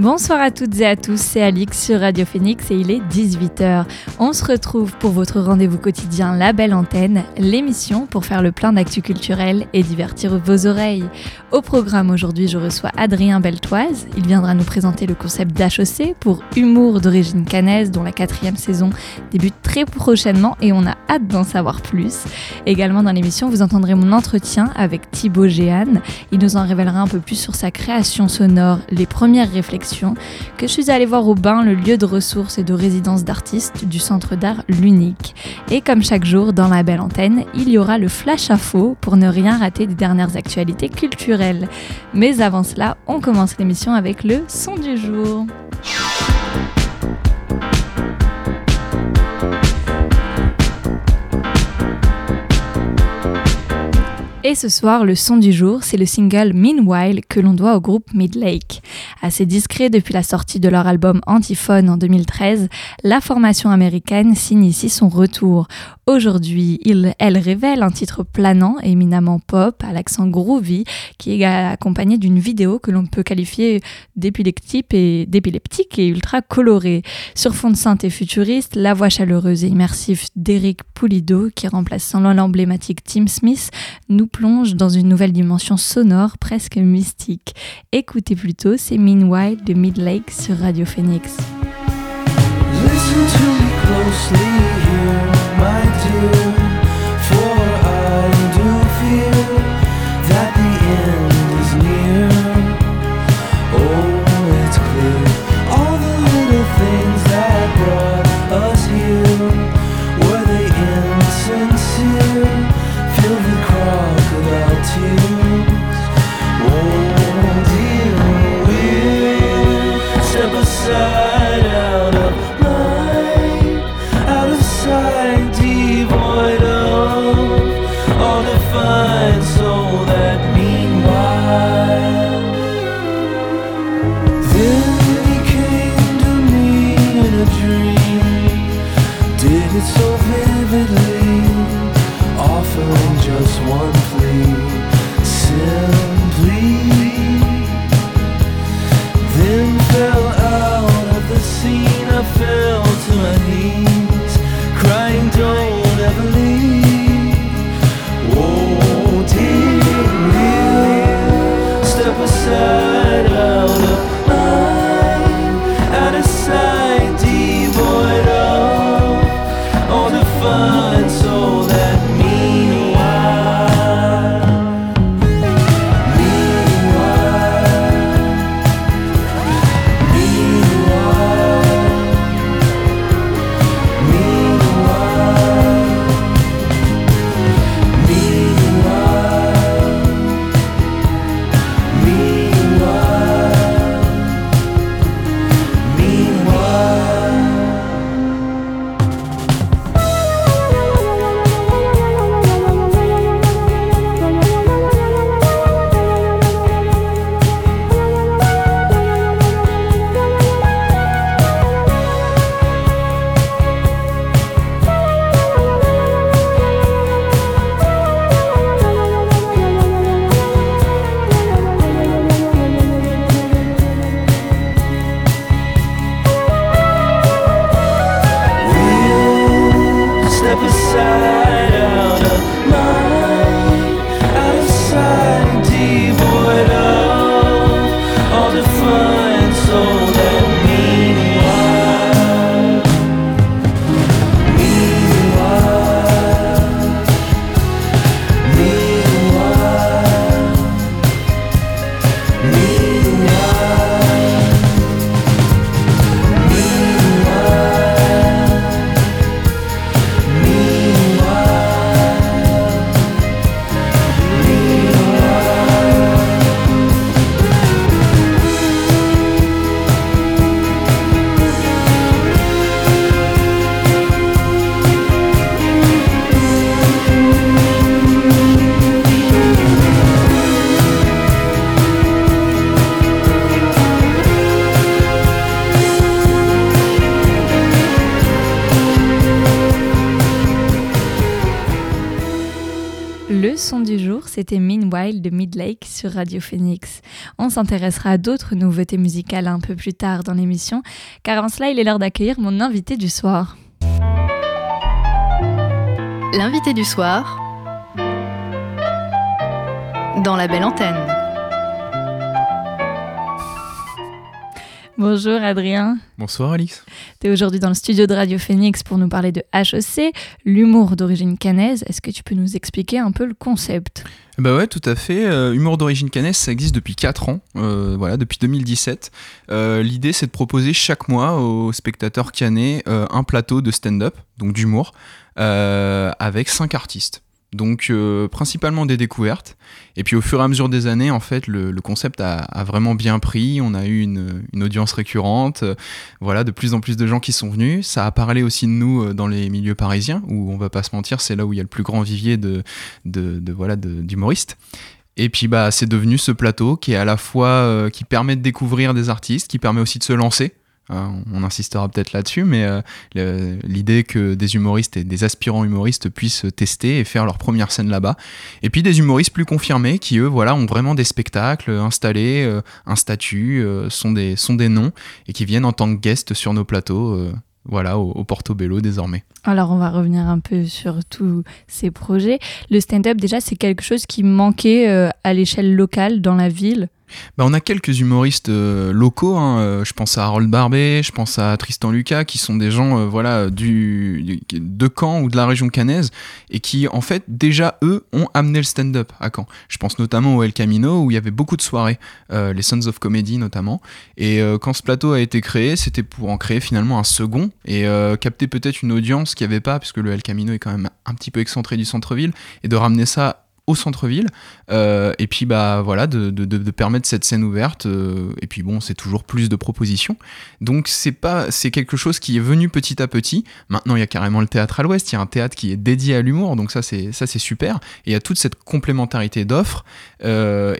Bonsoir à toutes et à tous, c'est Alix sur Radio Phoenix et il est 18h. On se retrouve pour votre rendez-vous quotidien La Belle Antenne, l'émission pour faire le plein d'actu culturel et divertir vos oreilles. Au programme aujourd'hui, je reçois Adrien Beltoise. Il viendra nous présenter le concept d'HOC pour Humour d'origine canaise dont la quatrième saison débute très prochainement et on a hâte d'en savoir plus. Également dans l'émission, vous entendrez mon entretien avec Thibaut Géane. Il nous en révélera un peu plus sur sa création sonore, les premières réflexions que je suis allée voir au bain, le lieu de ressources et de résidence d'artistes du centre d'art L'Unique. Et comme chaque jour dans la belle antenne, il y aura le flash faux pour ne rien rater des dernières actualités culturelles. Mais avant cela, on commence l'émission avec le son du jour. Et ce soir, le son du jour, c'est le single Meanwhile que l'on doit au groupe Midlake. Assez discret depuis la sortie de leur album Antiphone en 2013, la formation américaine signe ici son retour. Aujourd'hui, elle révèle un titre planant, éminemment pop, à l'accent groovy, qui est accompagné d'une vidéo que l'on peut qualifier d'épileptique et, d'épileptique et ultra colorée. Sur fond de synthé futuriste, la voix chaleureuse et immersive d'Eric Pulido, qui remplace sans l'emblématique Tim Smith, nous plonge dans une nouvelle dimension sonore presque mystique. Écoutez plutôt, c'est Meanwhile de Midlake sur Radio Phoenix. Sur Radio Phoenix. On s'intéressera à d'autres nouveautés musicales un peu plus tard dans l'émission, car avant cela, il est l'heure d'accueillir mon invité du soir. L'invité du soir dans la belle antenne. Bonjour Adrien. Bonsoir Alix. Tu es aujourd'hui dans le studio de Radio Phoenix pour nous parler de HEC, l'humour d'origine canaise. Est-ce que tu peux nous expliquer un peu le concept? Bah ouais, tout à fait. Euh, humour d'origine canaise, ça existe depuis 4 ans, euh, voilà, depuis 2017. Euh, l'idée, c'est de proposer chaque mois aux spectateurs canais un plateau de stand-up, donc d'humour, avec 5 artistes. Donc euh, principalement des découvertes. Et puis au fur et à mesure des années, en fait, le, concept a, vraiment bien pris. On a eu une, audience récurrente. Euh, voilà, de plus en plus de gens qui sont venus. Ça a parlé aussi de nous euh, dans les milieux parisiens, où on va pas se mentir, c'est là où il y a le plus grand vivier de, de, voilà d'humoristes. Et puis bah c'est devenu ce plateau qui est à la fois qui permet de découvrir des artistes, qui permet aussi de se lancer. Hein, on insistera peut-être là-dessus, mais euh, l'idée que des humoristes et des aspirants humoristes puissent tester et faire leur première scène là-bas. Et puis des humoristes plus confirmés qui, eux, voilà, ont vraiment des spectacles installés, euh, un statut, euh, sont, des, sont des noms, et qui viennent en tant que guests sur nos plateaux. voilà, au, au, Portobello désormais. Alors on va revenir un peu sur tous ces projets. Le stand-up déjà c'est quelque chose qui manquait à l'échelle locale dans la ville? Bah, on a quelques humoristes euh, locaux. Hein. Euh, je pense à Harold Barbet, je pense à Tristan Lucas, qui sont des gens euh, voilà de Caen ou de la région cannaise et qui en fait déjà eux ont amené le stand-up à Caen. Je pense notamment au El Camino où il y avait beaucoup de soirées, les Sons of Comedy notamment. Et quand ce plateau a été créé, c'était pour en créer finalement un second et capter peut-être une audience qui n'y avait pas, puisque le El Camino est quand même un petit peu excentré du centre-ville, et de ramener ça au centre-ville. Euh, et puis bah voilà, de, permettre cette scène ouverte. Euh, et puis bon, c'est toujours plus de propositions. Donc c'est pas, c'est quelque chose qui est venu petit à petit. Maintenant, il y a carrément le théâtre à l'Ouest. Il y a un théâtre qui est dédié à l'humour. Donc ça, c'est ça, c'est super. Et il y a toute cette complémentarité d'offres. Euh,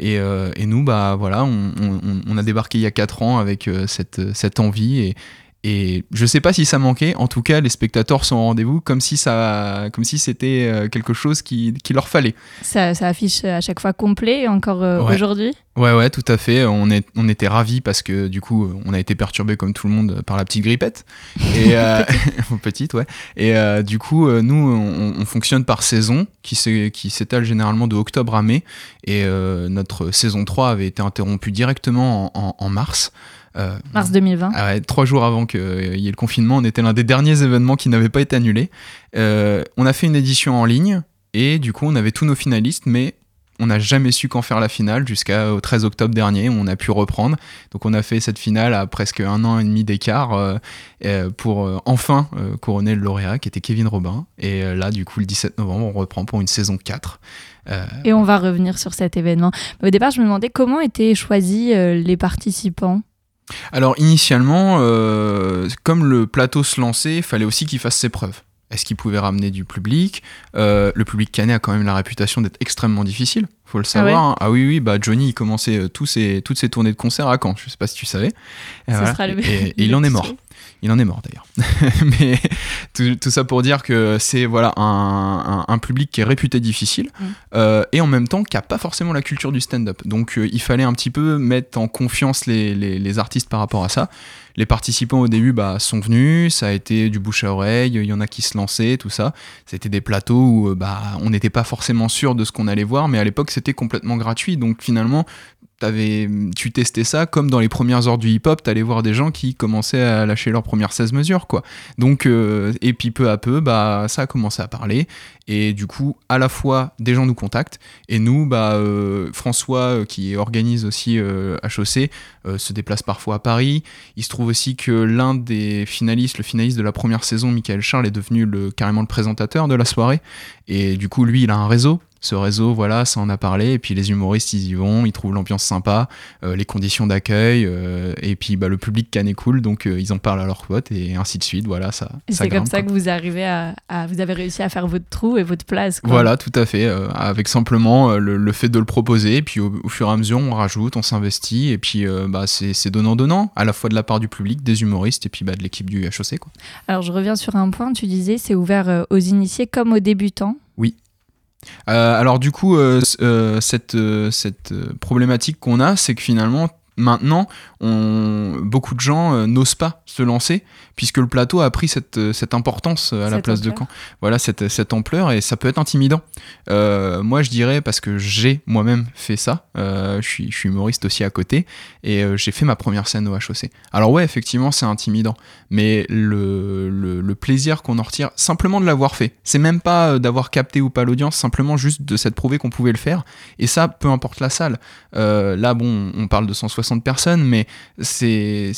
et, nous, bah voilà, on, a débarqué il y a 4 ans avec cette, cette envie et, et je sais pas si ça manquait, en tout cas les spectateurs sont au rendez-vous comme si ça, comme si c'était euh, quelque chose qui, qui leur fallait. Ça, ça, affiche à chaque fois complet encore euh, aujourd'hui? Ouais ouais tout à fait. On, est, on était ravis parce que du coup on a été perturbé comme tout le monde par la petite grippette et euh, petite ouais. Et du coup nous on, fonctionne par saison qui s'étale généralement de octobre à mai et notre saison 3 avait été interrompue directement en, en mars. Euh, Mars 2020. Ah trois jours avant qu'il y ait le confinement, on était l'un des derniers événements qui n'avait pas été annulé. Euh, on a fait une édition en ligne et du coup on avait tous nos finalistes, mais on n'a jamais su quand faire la finale jusqu'au 13 octobre dernier où on a pu reprendre. Donc on a fait cette finale à presque un an et demi d'écart euh, pour enfin couronner le lauréat qui était Kevin Robin. Et là du coup le 17 novembre on reprend pour une saison 4. et on va revenir sur cet événement. au départ je me demandais comment étaient choisis les participants? Alors initialement, euh, comme le plateau se lançait, il fallait aussi qu'il fasse ses preuves. Est-ce qu'il pouvait ramener du public? Euh, Le public canet a quand même la réputation d'être extrêmement difficile, faut le ah savoir. Hein. Ah, oui, oui, bah Johnny il commençait euh, tous ses, toutes ses tournées de concert à Caen, je sais pas si tu savais. et il en est mort. Il en est mort d'ailleurs. Mais tout, ça pour dire que c'est voilà un, public qui est réputé difficile mm. euh, et en même temps qui n'a pas forcément la culture du stand-up. Donc euh, il fallait un petit peu mettre en confiance les, artistes par rapport à ça. Les participants au début bah, sont venus, ça a été du bouche à oreille, il y en a qui se lançaient, tout ça. C'était des plateaux où euh, bah, on n'était pas forcément sûr de ce qu'on allait voir, mais à l'époque c'était complètement gratuit. Donc finalement, tu testais ça comme dans les premières heures du hip-hop, t'allais voir des gens qui commençaient à lâcher leurs premières 16 mesures, quoi. Donc, euh, et puis peu à peu, bah, ça a commencé à parler. Et du coup, à la fois, des gens nous contactent, et nous, bah, euh, François, euh, qui organise aussi HOC, se déplace parfois à Paris. Il se trouve aussi que l'un des finalistes, le finaliste de la première saison, Michael Charles, est devenu le, carrément le présentateur de la soirée. Et du coup, lui, il a un réseau ce réseau, voilà, ça en a parlé. Et puis les humoristes, ils y vont, ils trouvent l'ambiance sympa, euh, les conditions d'accueil, euh, et puis bah, le public can est cool, donc euh, ils en parlent à leurs potes et ainsi de suite. Voilà, ça. c'est comme ça que vous arrivez à, vous avez réussi à faire votre trou et votre place. Voilà, tout à fait. avec simplement le, fait de le proposer, et puis au, fur et à mesure, on rajoute, on s'investit, et puis bah, c'est donnant donnant, à la fois de la part du public, des humoristes, et puis bah, de l'équipe du HOC. Quoi. Alors je reviens sur un point. Tu disais, c'est ouvert aux initiés comme aux débutants. Oui. Alors du coup, cette, cette problématique qu'on a, c'est que finalement, maintenant, beaucoup de gens n'osent pas se lancer puisque le plateau a pris cette, euh, cette importance euh, à la place de Caen. Voilà, cette, cette, ampleur, et ça peut être intimidant. Euh, moi, je dirais, parce que j'ai moi-même fait ça, je, suis, je suis humoriste aussi à côté, et j'ai fait ma première scène au HOC. Alors ouais, effectivement, c'est intimidant, mais le, le, plaisir qu'on en retire, simplement de l'avoir fait, c'est même pas d'avoir capté ou pas l'audience, simplement juste de s'être prouvé qu'on pouvait le faire, et ça, peu importe la salle. là, bon, on parle de 160 personnes, mais c'est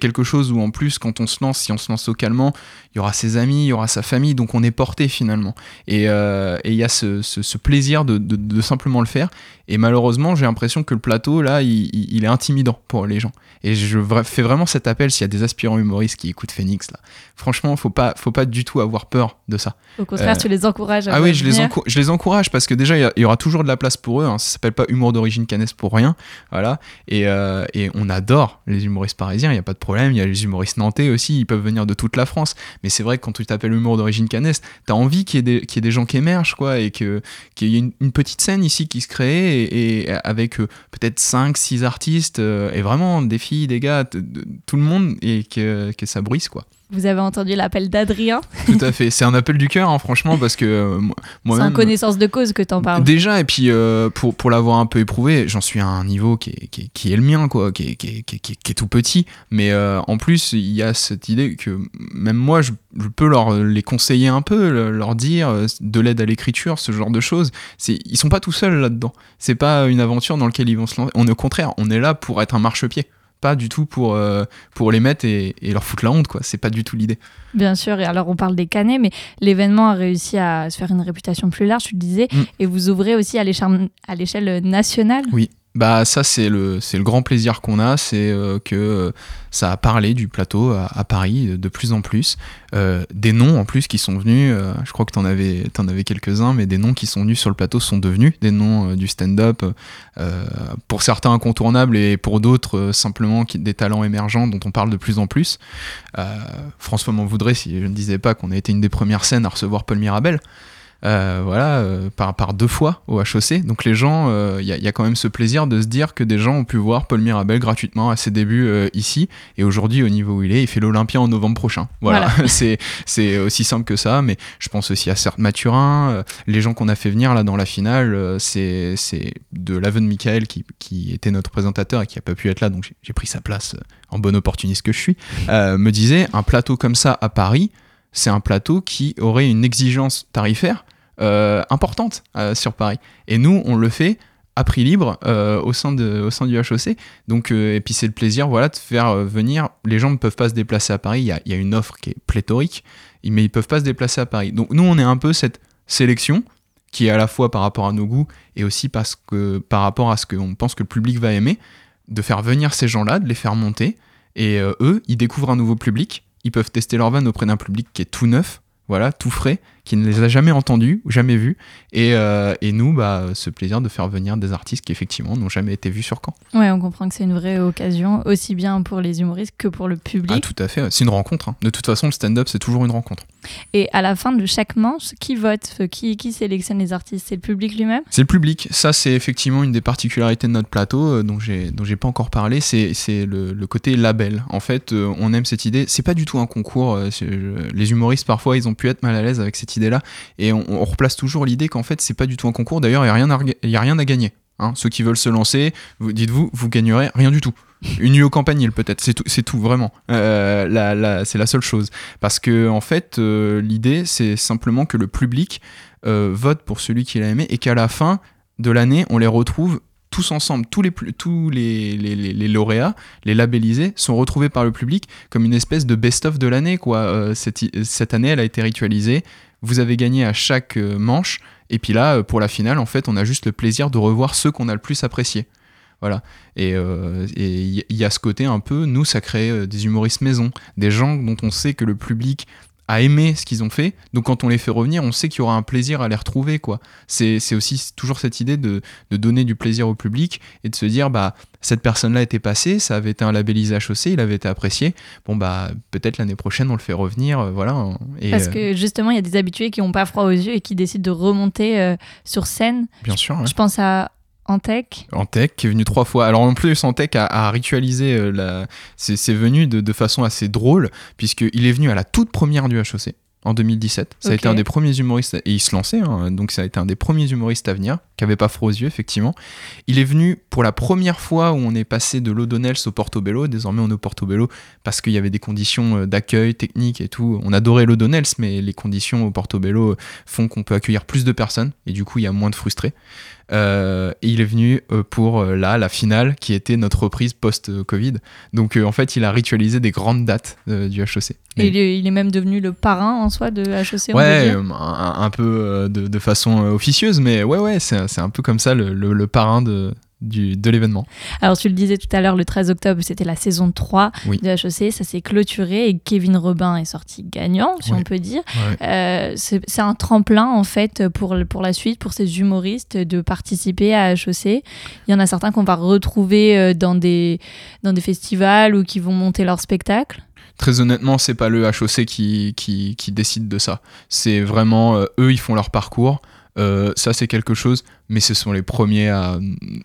quelque chose où en plus, quand on se lance, si on se lance localement, il y aura ses amis, il y aura sa famille, donc on est porté finalement. Et euh, il y a ce, plaisir de, simplement le faire. Et malheureusement, j'ai l'impression que le plateau, là, il, est intimidant pour les gens. Et je fais vraiment cet appel s'il y a des aspirants humoristes qui écoutent Phoenix, là. Franchement, faut pas, faut pas du tout avoir peur de ça. Au contraire, tu les encourages à Ah oui, je les, je les encourage parce que déjà, il y, aura toujours de la place pour eux. Hein. Ça s'appelle pas humour d'origine canesse pour rien. Voilà. Et, euh, et on adore les humoristes parisiens, il n'y a pas de problème. Il y a les humoristes nantais aussi, ils peuvent venir de toute la France. Mais c'est vrai que quand tu t'appelles humour d'origine canesse, t'as envie qu'il y, ait des, des gens qui émergent, quoi, et qu'il y ait une, petite scène ici qui se crée, et, avec euh, peut-être 5, 6 artistes, euh, et vraiment des filles, des gars, tout le monde, et que, ça bruisse, quoi. Vous avez entendu l'appel d'Adrien Tout à fait. C'est un appel du cœur, hein, franchement, parce que euh, moi-même. C'est en connaissance de cause que t'en parles. Déjà, et puis euh, pour, pour l'avoir un peu éprouvé, j'en suis à un niveau qui est, qui qui est le mien, quoi, qui est, qui est, qui est tout petit. Mais euh, en plus, il y a cette idée que même moi, je, je, peux leur les conseiller un peu, leur dire de l'aide à l'écriture, ce genre de choses. Ils sont pas tout seuls là-dedans. C'est pas une aventure dans laquelle ils vont se lancer. On, au contraire, on est là pour être un marchepied pas du tout pour, euh, pour les mettre et, leur foutre la honte, quoi. C'est pas du tout l'idée. Bien sûr, et alors on parle des canets, mais l'événement a réussi à se faire une réputation plus large, tu le disais, mm. et vous ouvrez aussi à l'échelle nationale. Oui, bah ça c'est le grand plaisir qu'on a, c'est euh, que euh, ça a parlé du plateau à, Paris de plus en plus, euh, des noms en plus qui sont venus, je crois que t'en avais avais quelques uns, mais des noms qui sont venus sur le plateau sont devenus des noms du stand-up, pour certains incontournables et pour d'autres simplement des talents émergents dont on parle de plus en plus. François m'en voudrait si je ne disais pas qu'on a été une des premières scènes à recevoir Paul Mirabel. Euh, voilà, euh, par, par deux fois au HOC. Donc les gens, il euh, y, y, a quand même ce plaisir de se dire que des gens ont pu voir Paul Mirabel gratuitement à ses débuts ici. Et aujourd'hui, au niveau où il est, il fait l'Olympia en novembre prochain. Voilà, c'est c'est aussi simple que ça. Mais je pense aussi à Certes Mathurin, les gens qu'on a fait venir là dans la finale, c'est de l'Aven Michael qui, qui était notre présentateur et qui a pas pu être là, donc j'ai pris sa place en bon opportuniste que je suis, me disait un plateau comme ça à Paris, c'est un plateau qui aurait une exigence tarifaire euh, importante euh, sur Paris. Et nous, on le fait à prix libre euh, au, sein de, au sein du HOC. Donc, et puis c'est le plaisir voilà, de faire venir. Les gens ne peuvent pas se déplacer à Paris. Il y a, une offre qui est pléthorique, mais ils ne peuvent pas se déplacer à Paris. Donc nous, on est un peu cette sélection qui est à la fois par rapport à nos goûts et aussi par rapport à ce qu'on pense que le public va aimer, de faire venir ces gens-là, de les faire monter. Et eux, ils découvrent un nouveau public. Ils peuvent tester leur van auprès d'un public qui est tout neuf, voilà, tout frais, qui ne les a jamais entendus ou jamais vus. Et, euh, et, nous, bah, ce plaisir de faire venir des artistes qui, effectivement, n'ont jamais été vus sur Caen. Ouais, on comprend que c'est une vraie occasion, aussi bien pour les humoristes que pour le public. Ah, tout à fait. C'est une rencontre. Hein. De toute façon, le stand-up, c'est toujours une rencontre. Et à la fin de chaque manche, qui vote qui, qui sélectionne les artistes? C'est le public lui-même? C'est le public. Ça, c'est effectivement une des particularités de notre plateau euh, dont j'ai pas encore parlé. C'est le, le, côté label. En fait, euh, on aime cette idée. C'est pas du tout un concours. les humoristes, parfois, ils ont pu être mal à l'aise avec cette idée-là. Et on, replace toujours l'idée qu'en fait, c'est pas du tout un concours. D'ailleurs, il n'y a, a rien à gagner. Hein. Ceux qui veulent se lancer, vous, dites-vous, vous gagnerez rien du tout. Une nuit au campanile peut-être, c'est tout, c'est tout vraiment. Euh, c'est la seule chose. Parce que en fait, euh, l'idée c'est simplement que le public euh, vote pour celui qu'il a aimé et qu'à la fin de l'année, on les retrouve tous ensemble, tous les, tous les, les, lauréats, les labellisés, sont retrouvés par le public comme une espèce de best-of de l'année. quoi. cette, cette, année, elle a été ritualisée vous avez gagné à chaque manche. Et puis là, pour la finale, en fait, on a juste le plaisir de revoir ceux qu'on a le plus appréciés. Voilà. Et euh, il y a ce côté un peu, nous, ça crée des humoristes maison, des gens dont on sait que le public à aimer ce qu'ils ont fait. Donc quand on les fait revenir, on sait qu'il y aura un plaisir à les retrouver. quoi. C'est aussi toujours cette idée de, de, donner du plaisir au public et de se dire, bah, cette personne-là était passée, ça avait été un labellisé HOC, il avait été apprécié. Bon, bah, peut-être l'année prochaine, on le fait revenir. Euh, voilà. Et, Parce que justement, il y a des habitués qui n'ont pas froid aux yeux et qui décident de remonter euh, sur scène. Bien sûr. Je pense à Antec. Antec, qui est venu trois fois. Alors en plus, Antec a, a ritualisé euh, la... ses, venues de, de, façon assez drôle, puisqu'il est venu à la toute première du HOC en 2017. Ça a été un des premiers humoristes, et il se lançait, hein, donc ça a été un des premiers humoristes à venir, qui avait pas froid aux yeux, effectivement. Il est venu pour la première fois où on est passé de l'Odonnels au Portobello. Désormais, on est au Portobello parce qu'il y avait des conditions euh, d'accueil techniques et tout. On adorait l'Odonnels, mais les conditions au Portobello font qu'on peut accueillir plus de personnes, et du coup, il y a moins de frustrés. Euh, et il est venu euh, pour euh, là, la finale, qui était notre reprise post-Covid. Donc en fait, il a ritualisé des grandes dates du HEC. Et il est, même devenu le parrain en soi de HEC Ouais, un, peu de, façon officieuse, mais ouais, ouais, c'est un peu comme ça le parrain de, de l'événement. Alors tu le disais tout à l'heure, le 13 octobre, c'était la saison 3 de HEC, ça s'est clôturé et Kevin Robin est sorti gagnant, si on peut dire. Euh, c'est un tremplin en fait pour, pour la suite, pour ces humoristes de participer à HEC. Il y en a certains qu'on va retrouver euh, dans des, dans des festivals ou qui vont monter leur spectacle. Très honnêtement, c'est pas le HEC qui, qui, qui, décide de ça. C'est vraiment euh, eux, ils font leur parcours. ça, c'est quelque chose mais ce sont les premiers à.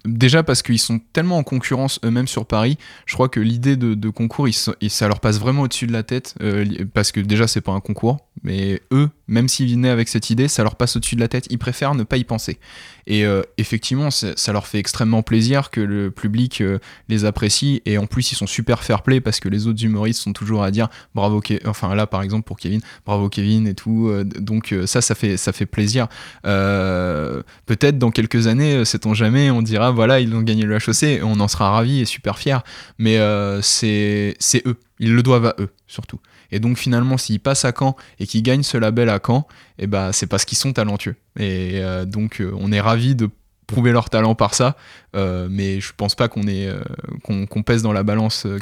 Déjà parce qu'ils sont tellement en concurrence eux-mêmes sur Paris, je crois que l'idée de, concours, ça leur passe vraiment au-dessus de la tête, euh, parce que déjà, c'est pas un concours, mais eux, même s'ils venaient avec cette idée, ça leur passe au-dessus de la tête, ils préfèrent ne pas y penser. Et euh, effectivement, ça leur fait extrêmement plaisir que le public euh, les apprécie, et en plus, ils sont super fair-play parce que les autres humoristes sont toujours à dire bravo, enfin là, par exemple, pour Kevin, bravo Kevin et tout, donc ça, ça fait, ça fait plaisir. Peut-être dans quelques années, euh, sait-on jamais, on dira voilà, ils ont gagné le et on en sera ravis et super fiers. Mais euh, c'est eux, ils le doivent à eux surtout. Et donc finalement, s'ils passent à Caen et qu'ils gagnent ce label à Caen, et eh ben, c'est parce qu'ils sont talentueux. Et euh, donc on est ravis de prouver leur talent par ça, euh, mais je pense pas qu'on est euh, qu'on pèse dans la balance. Euh,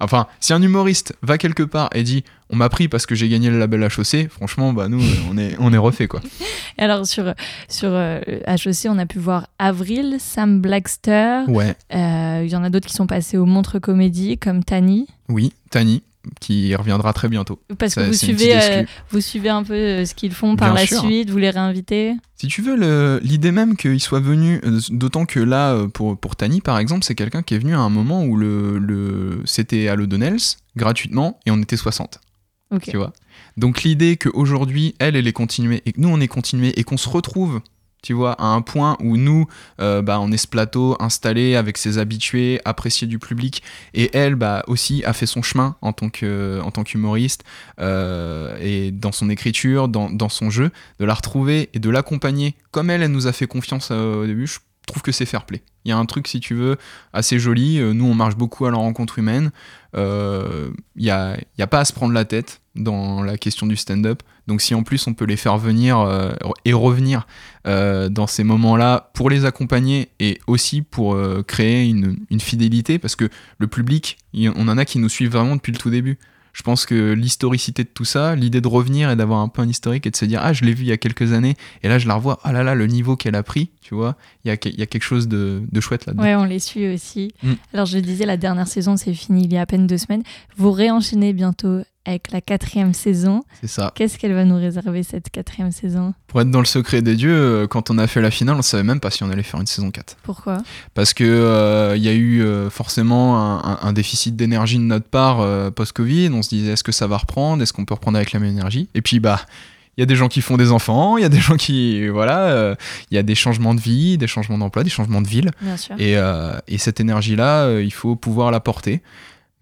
enfin, si un humoriste va quelque part et dit on m'a pris parce que j'ai gagné le label HOC, franchement, bah nous on est on est refait quoi. Alors sur sur HOC, on a pu voir Avril, Sam Blackster. Ouais. Il y en a d'autres qui sont passés au Montre Comédie comme Tani. Oui, Tani qui reviendra très bientôt. Parce que vous suivez, euh, vous suivez un peu euh, ce qu'ils font par la suite, vous les réinvitez Si tu veux, l'idée même qu'il soit venu, euh, d'autant que là, pour, pour Tani par exemple, c'est quelqu'un qui est venu à un moment où le, le c'était à l'Odonnels, gratuitement, et on était 60. Tu vois? Donc l'idée qu'aujourd'hui, elle, elle est continuée, et que nous, on est continué, et qu'on se retrouve tu vois, à un point où nous, euh, bah, on est ce plateau installé avec ses habitués, apprécié du public, et elle, bah, aussi a fait son chemin en tant que, en tant qu'humoriste euh, et dans son écriture, dans, dans, son jeu, de la retrouver et de l'accompagner comme elle, elle nous a fait confiance euh, au début. Trouve que c'est fair play. Il y a un truc, si tu veux, assez joli. Nous, on marche beaucoup à la rencontre humaine. Il n'y a, y a pas à se prendre la tête dans la question du stand-up. Donc si en plus on peut les faire venir euh, et revenir euh, dans ces moments-là pour les accompagner et aussi pour euh, créer une, fidélité, parce que le public, on en a qui nous suivent vraiment depuis le tout début. Je pense que l'historicité de tout ça, l'idée de revenir et d'avoir un peu un historique et de se dire ah je l'ai vu il y a quelques années et là je la revois ah là là le niveau qu'elle a pris tu vois il y a, y a quelque chose de, chouette là-dedans. Ouais on les suit aussi. Mm. Alors je disais la dernière saison c'est fini il y a à peine deux semaines. Vous réenchaînez bientôt avec la quatrième saison. C'est ça. Qu'est-ce qu'elle va nous réserver cette quatrième saison? Pour être dans le secret des dieux, euh, quand on a fait la finale, on savait même pas si on allait faire une saison 4. Pourquoi? Parce que il euh, y a eu euh, forcément un, déficit d'énergie de notre part post-Covid. On se disait est-ce que ça va reprendre? Est-ce qu'on peut reprendre avec la même énergie? Et puis bah il y a des gens qui font des enfants, il y a des gens qui voilà, il y a des changements de vie, des changements d'emploi, des changements de ville. Bien sûr. Et, et cette énergie là, il faut pouvoir la porter.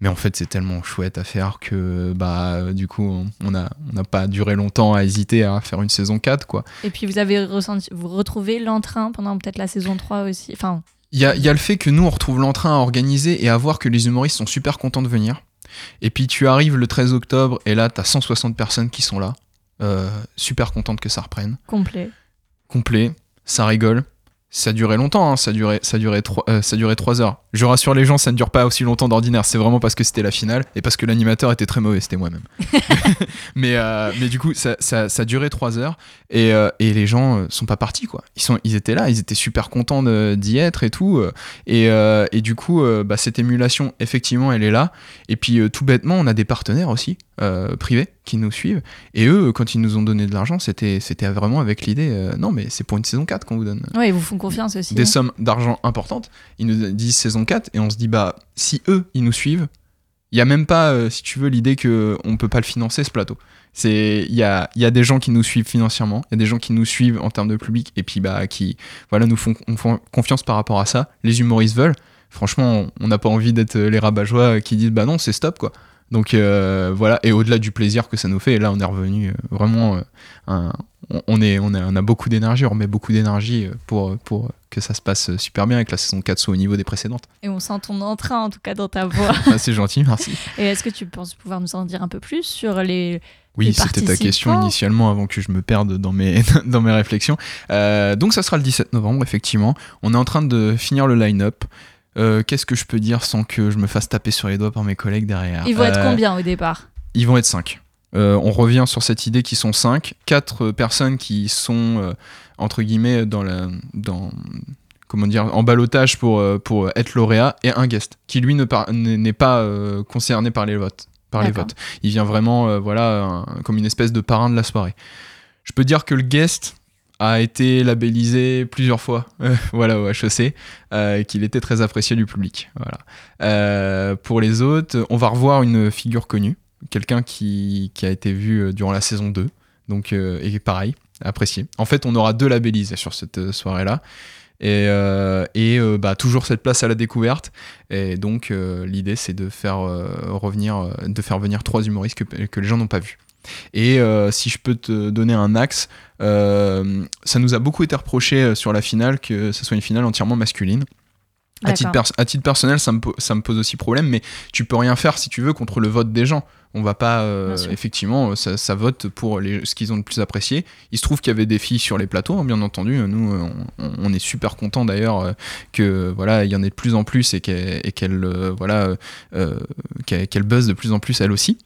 Mais en fait, c'est tellement chouette à faire que bah du coup, on n'a on pas duré longtemps à hésiter à faire une saison 4 quoi. Et puis vous avez ressenti vous retrouvez l'entrain pendant peut-être la saison 3 aussi. Enfin, il y a, y a, le fait que nous on retrouve l'entrain à organiser et à voir que les humoristes sont super contents de venir. Et puis tu arrives le 13 octobre et là tu as 160 personnes qui sont là, euh, super contentes que ça reprenne. Complet. Complet, ça rigole ça durait longtemps, hein, ça durait, ça durait trois, euh, ça durait trois heures. Je rassure les gens, ça ne dure pas aussi longtemps d'ordinaire. C'est vraiment parce que c'était la finale et parce que l'animateur était très mauvais, c'était moi-même. mais, euh, mais du coup, ça, ça, ça durait trois heures et, euh, et les gens sont pas partis quoi. Ils sont, ils étaient là, ils étaient super contents d'y être et tout. Et, et du coup, bah, cette émulation, effectivement, elle est là. Et puis tout bêtement, on a des partenaires aussi euh, privés qui nous suivent. Et eux, quand ils nous ont donné de l'argent, c'était, c'était vraiment avec l'idée, euh, non mais c'est pour une saison 4 qu'on vous donne Ouais, ils vous font confiance aussi. des hein. sommes d'argent importantes. Ils nous disent saison 4 et on se dit bah si eux ils nous suivent, il y a même pas euh, si tu veux l'idée que on peut pas le financer ce plateau. C'est il y a, y a des gens qui nous suivent financièrement, il y a des gens qui nous suivent en termes de public et puis bah qui voilà nous font, on font confiance par rapport à ça. Les humoristes veulent. Franchement, on n'a pas envie d'être les rabat-joie qui disent bah non, c'est stop quoi. Donc euh, voilà, et au-delà du plaisir que ça nous fait, et là on est revenu euh, vraiment, euh, un- on, est, on, a, on a beaucoup d'énergie, on remet beaucoup d'énergie pour, pour que ça se passe super bien et que la saison 4 soit au niveau des précédentes. Et on sent ton entrain, en tout cas, dans ta voix. Ah, c'est gentil, merci. Et est-ce que tu penses pouvoir nous en dire un peu plus sur les. Oui, c'était ta question initialement avant que je me perde dans mes, dans mes réflexions. Euh, donc ça sera le 17 novembre, effectivement. On est en train de finir le line-up. Euh, Qu'est-ce que je peux dire sans que je me fasse taper sur les doigts par mes collègues derrière Ils vont être Euh, combien au départ Ils vont être 5. on revient sur cette idée qui sont 5. 4 personnes qui sont, euh, entre guillemets, dans la. Dans, comment dire, en balotage pour, euh, pour être lauréat, et un guest, qui lui ne n'est pas euh, concerné par les votes. Par les votes. Il vient vraiment, euh, voilà, un- comme une espèce de parrain de la soirée. Je peux dire que le guest a été labellisé plusieurs fois, euh, voilà, au HEC, euh, qu'il était très apprécié du public. Euh, pour les autres, on va revoir une figure connue, quelqu'un qui, a été vu durant la saison 2, donc, et pareil, apprécié. En fait, on aura deux labellisés sur cette soirée-là. Et, bah, toujours cette place à la découverte. Et donc, l'idée, c'est de faire revenir, de faire venir trois humoristes que les gens n'ont pas vus. Et euh, si je peux te donner un axe, euh, ça nous a beaucoup été reproché euh, sur la finale que ce soit une finale entièrement masculine. À titre, à personnel, ça me, po- ça me pose aussi problème, mais tu peux rien faire si tu veux contre le vote des gens. On va pas, euh, effectivement, ça, ça vote pour les, ce qu'ils ont le plus apprécié. Il se trouve qu'il y avait des filles sur les plateaux, hein, bien entendu. Nous, euh, on, on est super content d'ailleurs euh, que voilà, il y en ait de plus en plus et qu'elle, et qu'elle, euh, voilà, euh, euh, qu'elle, buzz de plus en plus elle aussi.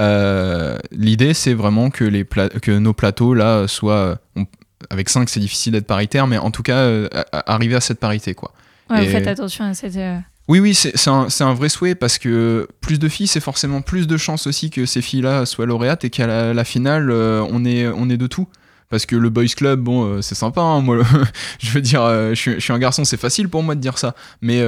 Euh, l'idée, c'est vraiment que les que nos plateaux là soient, on- avec 5 c'est difficile d'être paritaire, mais en tout cas euh, arriver à cette parité quoi. Ouais, Et- faites attention à cette. Oui, oui, c'est un, vrai souhait parce que plus de filles, c'est forcément plus de chances aussi que ces filles-là soient lauréates et qu'à la, finale, euh, on, est, de tout. Parce que le boys club, bon, euh, c'est sympa. hein, moi, je veux dire, euh, je, suis, un garçon, c'est facile pour moi de dire ça. Mais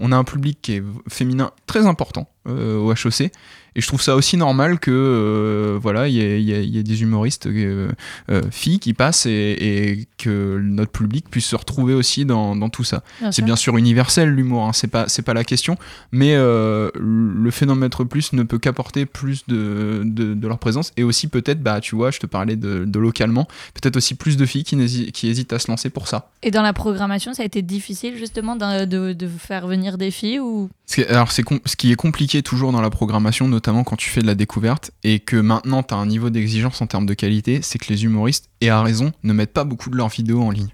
on a un public qui est féminin très important au HEC. Et je trouve ça aussi normal que euh, voilà, il y, ait- il y ait- il y ait des humoristes euh, euh, filles qui passent et, et que notre public puisse se retrouver aussi dans, dans tout ça. C'est bien sûr universel l'humour, hein, c'est pas c'est pas la question, mais le mettre plus ne peut qu'apporter plus de, de, de leur présence et aussi peut-être bah tu vois je te parlais de, de localement peut-être aussi plus de filles qui, qui hésitent à se lancer pour ça. Et dans la programmation, ça a été difficile justement de, de, faire venir des filles ou? Alors c'est ce qui est compliqué toujours dans la programmation, notamment quand tu fais de la découverte et que maintenant tu as un niveau d'exigence en termes de qualité, c'est que les humoristes, et à raison, ne mettent pas beaucoup de leurs vidéos en ligne.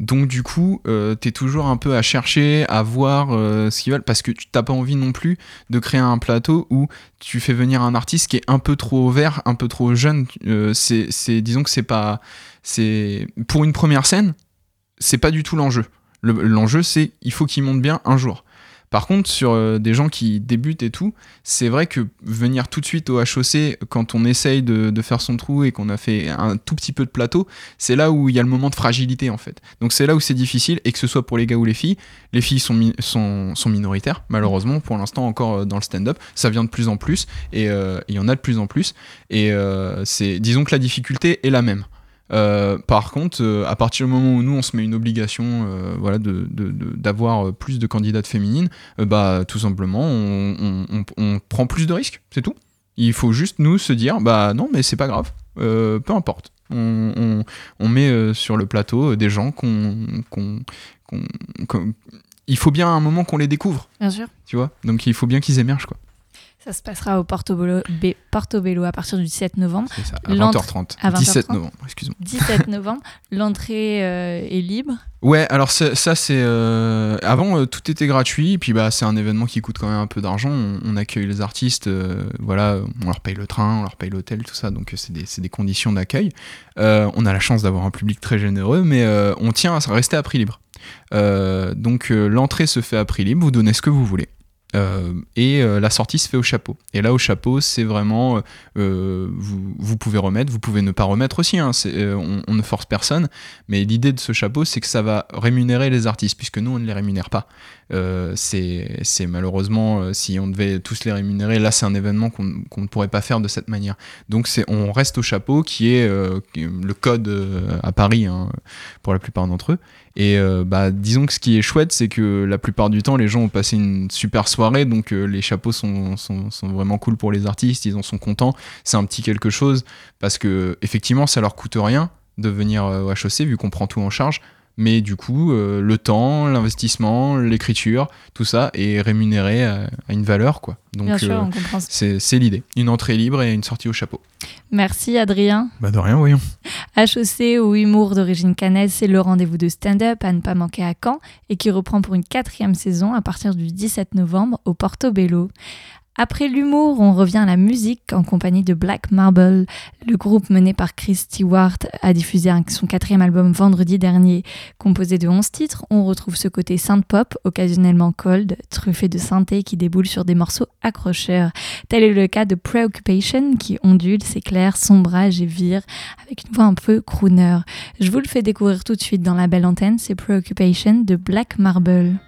Donc du coup, euh, t'es toujours un peu à chercher, à voir euh, ce qu'ils veulent, parce que tu t'as pas envie non plus de créer un plateau où tu fais venir un artiste qui est un peu trop vert, un peu trop jeune. Euh, c'est, disons que c'est pas, pour une première scène, c'est pas du tout l'enjeu. Le- l'enjeu, c'est il faut qu'il monte bien un jour. Par contre, sur euh, des gens qui débutent et tout, c'est vrai que venir tout de suite au HOC quand on essaye de, faire son trou et qu'on a fait un tout petit peu de plateau, c'est là où il y a le moment de fragilité en fait. Donc c'est là où c'est difficile et que ce soit pour les gars ou les filles, les filles sont, mi- sont, sont minoritaires malheureusement pour l'instant encore euh, dans le stand-up. Ça vient de plus en plus et euh, il y en a de plus en plus et c'est disons que la difficulté est la même. Euh, par contre, euh, à partir du moment où nous on se met une obligation, euh, voilà, de- de- de- d'avoir plus de candidates féminines, bah tout simplement on, on- on- on prend plus de risques, c'est tout. Il faut juste nous se dire, bah non mais c'est pas grave, peu importe. On, met sur le plateau des gens qu'on, qu'on- qu'on- il faut bien à un moment qu'on les découvre, bien sûr. tu vois? Donc il faut bien qu'ils émergent quoi. Ça se passera au Portobello, Portobello à partir du 17 novembre. C'est ça, à L'entrée- 20h30. à 17 20h30. novembre, excuse-moi. 17 novembre, l'entrée euh, est libre. Ouais, alors ça, c'est euh, avant euh, tout était gratuit, et puis bah c'est un événement qui coûte quand même un peu d'argent. On, on accueille les artistes, voilà, on leur paye le train, on leur paye l'hôtel, tout ça, donc c'est des, des conditions d'accueil. On a la chance d'avoir un public très généreux, mais on tient à rester à prix libre. Donc l'entrée se fait à prix libre, vous donnez ce que vous voulez. Euh, et euh, la sortie se fait au chapeau. Et là, au chapeau, c'est vraiment, euh, vous, pouvez remettre, vous pouvez ne pas remettre aussi. hein, on, ne force personne. Mais l'idée de ce chapeau, c'est que ça va rémunérer les artistes, puisque nous, on ne les rémunère pas. C'est, malheureusement, si on devait tous les rémunérer, là, c'est un événement qu'on, ne pourrait pas faire de cette manière. Donc, on reste au chapeau, qui est, le code à Paris, hein, pour la plupart d'entre eux. Et euh, bah, disons que ce qui est chouette, c'est que la plupart du temps, les gens ont passé une super soirée, donc euh, les chapeaux sont, sont, vraiment cool pour les artistes, ils en sont contents. C'est un petit quelque chose, parce que effectivement, ça leur coûte rien de venir euh, au HEC, vu qu'on prend tout en charge. Mais du coup, euh, le temps, l'investissement, l'écriture, tout ça est rémunéré à, à une valeur, quoi. Donc, Bien sûr, euh, on comprend. c'est c'est l'idée. Une entrée libre et une sortie au chapeau. Merci Adrien. Bah de rien, voyons. HEC ou Humour d'origine canaise, c'est le rendez-vous de stand-up à ne pas manquer à Caen et qui reprend pour une quatrième saison à partir du 17 novembre au Portobello. Après l'humour, on revient à la musique en compagnie de Black Marble. Le groupe mené par Chris Stewart a diffusé son quatrième album vendredi dernier. Composé de 11 titres, on retrouve ce côté synth-pop, occasionnellement cold, truffé de synthé qui déboule sur des morceaux accrocheurs. Tel est le cas de Preoccupation qui ondule, s'éclaire, sombrage et vire avec une voix un peu crooner. Je vous le fais découvrir tout de suite dans la belle antenne, c'est Preoccupation de Black Marble.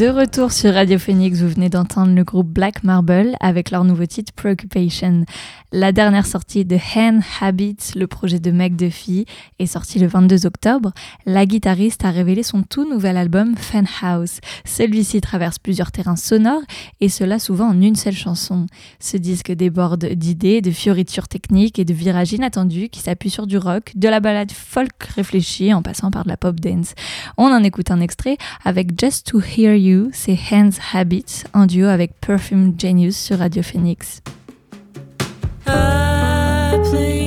De retour sur Radio vous venez d'entendre le groupe Black Marble avec leur nouveau titre Preoccupation. La dernière sortie de Hen Habits, le projet de Meg Duffy, est sortie le 22 octobre. La guitariste a révélé son tout nouvel album Fan House. Celui-ci traverse plusieurs terrains sonores et cela souvent en une seule chanson. Ce disque déborde d'idées, de fioritures techniques et de virages inattendus qui s'appuient sur du rock, de la balade folk réfléchie en passant par de la pop dance. On en écoute un extrait avec Just to Hear You, c'est Hands Habits en duo avec Perfume Genius sur Radio Phoenix. I play.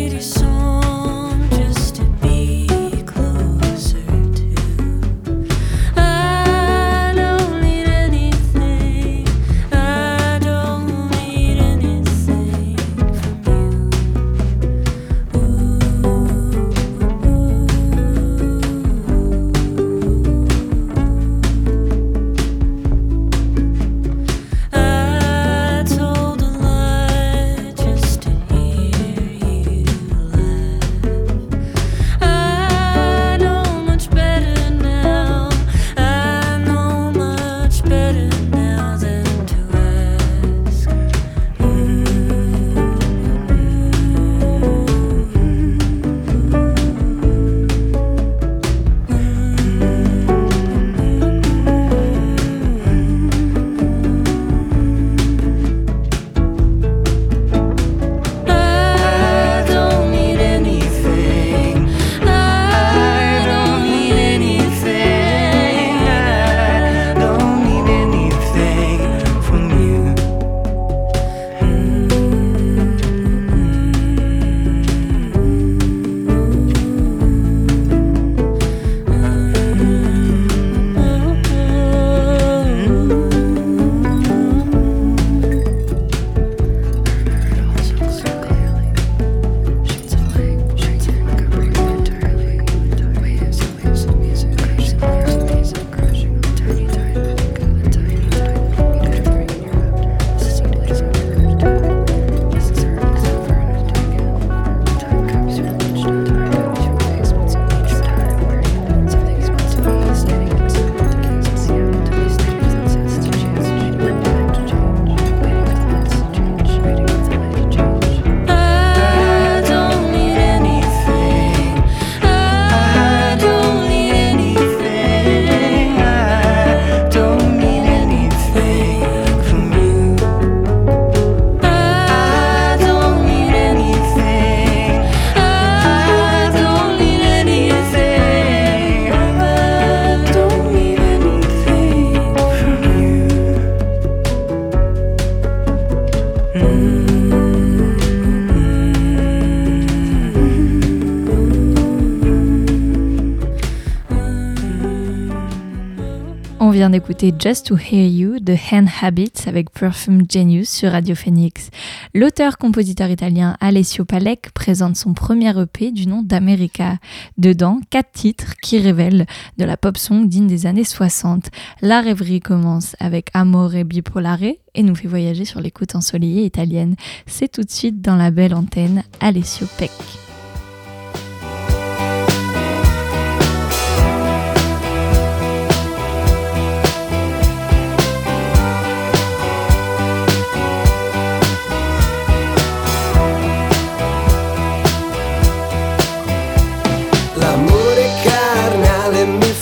D'écouter Just to Hear You de Hand Habits avec Perfume Genius sur Radio Phoenix. L'auteur-compositeur italien Alessio Palek présente son premier EP du nom d'America. Dedans, quatre titres qui révèlent de la pop song digne des années 60. La rêverie commence avec Amore Bipolare et nous fait voyager sur l'écoute ensoleillée italienne. C'est tout de suite dans la belle antenne Alessio Peck.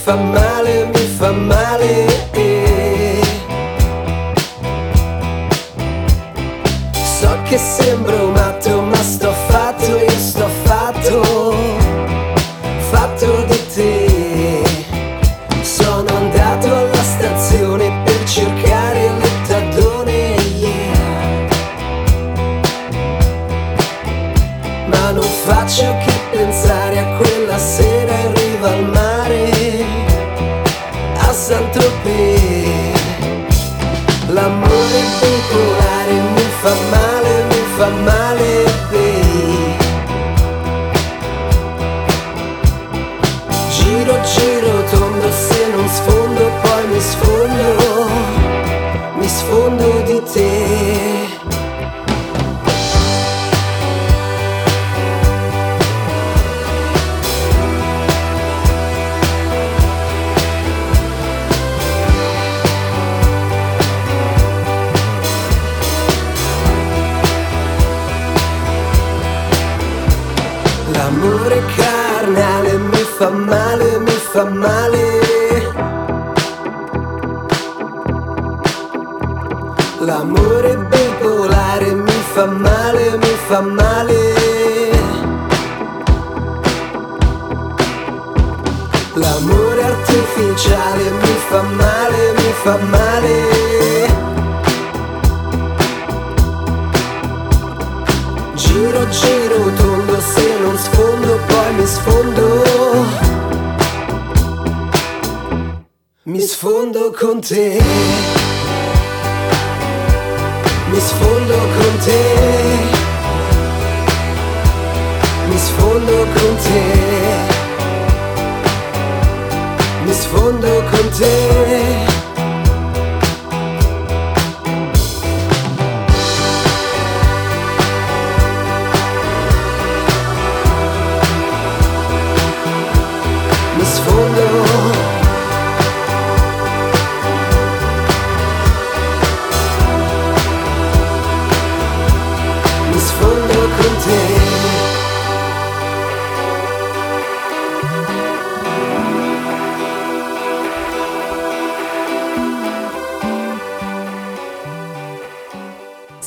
Fa male, mi fa male. So che sembro 이렇지.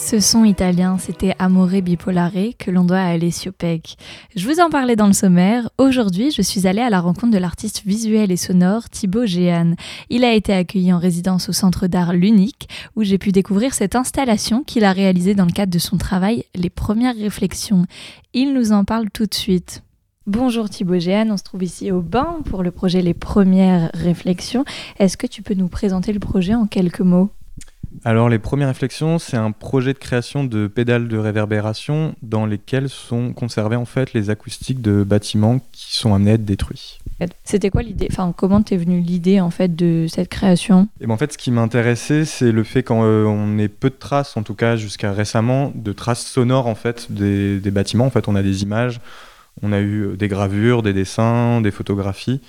Ce son italien, c'était Amore Bipolare que l'on doit à Alessio Peck. Je vous en parlais dans le sommaire. Aujourd'hui, je suis allée à la rencontre de l'artiste visuel et sonore Thibaut Géane. Il a été accueilli en résidence au Centre d'art L'Unique, où j'ai pu découvrir cette installation qu'il a réalisée dans le cadre de son travail Les Premières Réflexions. Il nous en parle tout de suite. Bonjour Thibaut Géane, on se trouve ici au bain pour le projet Les Premières Réflexions. Est-ce que tu peux nous présenter le projet en quelques mots? Alors, les premières réflexions, c'est un projet de création de pédales de réverbération dans lesquelles sont conservées en fait les acoustiques de bâtiments qui sont amenés à être détruits. C'était quoi l'idée? Enfin, comment t'es venue l'idée en fait de cette création? Et ben, en fait, ce qui m'intéressait, c'est le fait qu'on ait peu de traces, en tout cas jusqu'à récemment, de traces sonores en fait des, des bâtiments. En fait, on a des images, on a eu des gravures, des dessins, des photographies,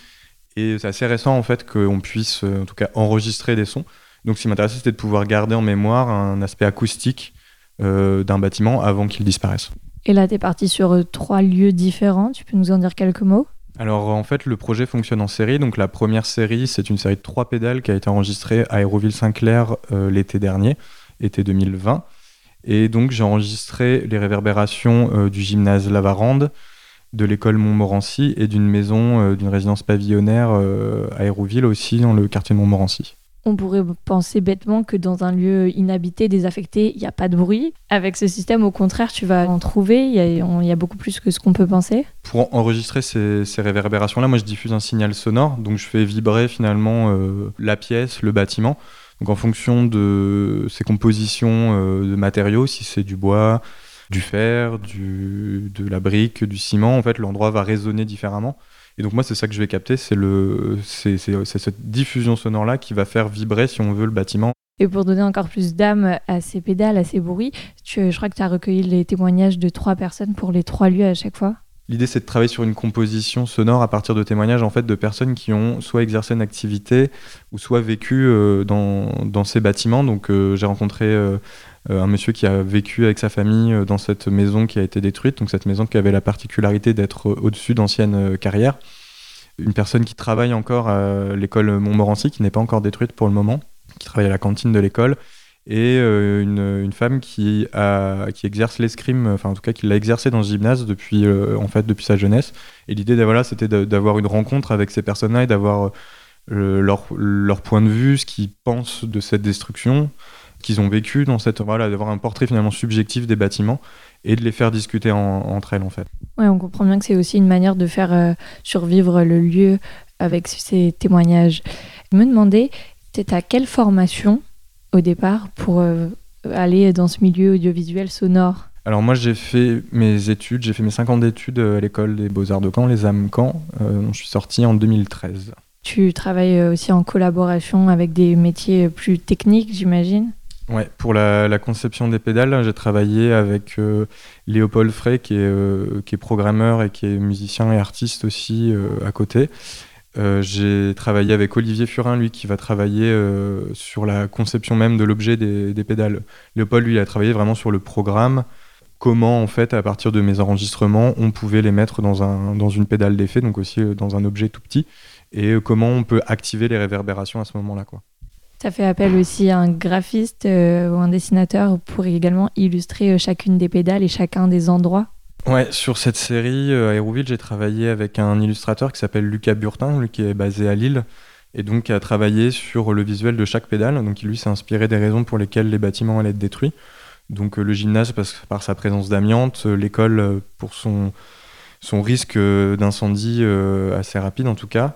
et c'est assez récent en fait qu'on puisse, euh, en tout cas, enregistrer des sons. Donc, ce qui m'intéressait, c'était de pouvoir garder en mémoire un aspect acoustique euh, d'un bâtiment avant qu'il disparaisse. Et là, t'es parti sur euh, trois lieux différents. Tu peux nous en dire quelques mots? Alors en fait, le projet fonctionne en série. Donc la première série, c'est une série de trois pédales qui a été enregistrée à Aéroville-Saint-Clair euh, l'été dernier, été 2020. Et donc j'ai enregistré les réverbérations du gymnase Lavarande, de l'école Montmorency et d'une maison, d'une résidence pavillonnaire à Aéroville aussi, dans le quartier de Montmorency. On pourrait penser bêtement que dans un lieu inhabité, désaffecté, il n'y a pas de bruit. Avec ce système, au contraire, tu vas en trouver. Il y a, beaucoup plus que ce qu'on peut penser. Pour enregistrer ces, réverbérations-là, moi je diffuse un signal sonore, donc je fais vibrer finalement euh, la pièce, le bâtiment. Donc en fonction de ses compositions euh, de matériaux, si c'est du bois, du fer, de la brique, du ciment, en fait l'endroit va résonner différemment. Et donc moi c'est ça que je vais capter, c'est cette diffusion sonore-là qui va faire vibrer, si on veut, le bâtiment. Et pour donner encore plus d'âme à ces pédales, à ces bruits, tu, je crois que tu as recueilli les témoignages de trois personnes pour les trois lieux à chaque fois. L'idée, c'est de travailler sur une composition sonore à partir de témoignages en fait de personnes qui ont soit exercé une activité ou soit vécu euh, dans, dans ces bâtiments. Donc, euh, j'ai rencontré euh, un monsieur qui a vécu avec sa famille euh, dans cette maison qui a été détruite. Donc, cette maison qui avait la particularité d'être euh, au-dessus d'anciennes euh, carrières. Une personne qui travaille encore à l'école Montmorency, qui n'est pas encore détruite pour le moment, qui travaille à la cantine de l'école et euh, une, femme qui, a, qui exerce l'escrime, enfin en tout cas qui l'a exercé dans ce gymnase depuis, euh, en fait, depuis sa jeunesse. Et l'idée, voilà, c'était d'avoir une rencontre avec ces personnes-là et d'avoir euh, leur, leur point de vue, ce qu'ils pensent de cette destruction, qu'ils ont vécu dans cette, voilà, d'avoir un portrait finalement subjectif des bâtiments et de les faire discuter en- entre elles en fait. Ouais, on comprend bien que c'est aussi une manière de faire euh, survivre le lieu avec ces témoignages. Je me demandais, t'es à quelle formation au départ pour euh, aller dans ce milieu audiovisuel sonore? Alors moi j'ai fait mes études, j'ai fait mes 5 ans d'études euh, à l'école des beaux-arts de Caen, les âmes Caen, euh, dont je suis sorti en 2013. Tu travailles aussi en collaboration avec des métiers plus techniques, j'imagine? Ouais, pour la, conception des pédales, j'ai travaillé avec euh, Léopold Frey, qui est, euh, qui est programmeur et qui est musicien et artiste aussi euh, à côté. J'ai travaillé avec Olivier Furin, lui, qui va travailler sur la conception même de l'objet des, des pédales. Léopold, lui, a travaillé vraiment sur le programme, comment en fait à partir de mes enregistrements on pouvait les mettre dans, un, dans une pédale d'effet, donc aussi dans un objet tout petit, et comment on peut activer les réverbérations à ce moment-là. quoi. Ça fait appel aussi à un graphiste ou un dessinateur pour également illustrer chacune des pédales et chacun des endroits Ouais, sur cette série à Hérouville, j'ai travaillé avec un illustrateur qui s'appelle Lucas Burtin, qui est basé à Lille, et donc a travaillé sur le visuel de chaque pédale. Donc lui s'est inspiré des raisons pour lesquelles les bâtiments allaient être détruits. Donc le gymnase parce, par sa présence d'amiante, l'école pour son, son risque d'incendie assez rapide en tout cas,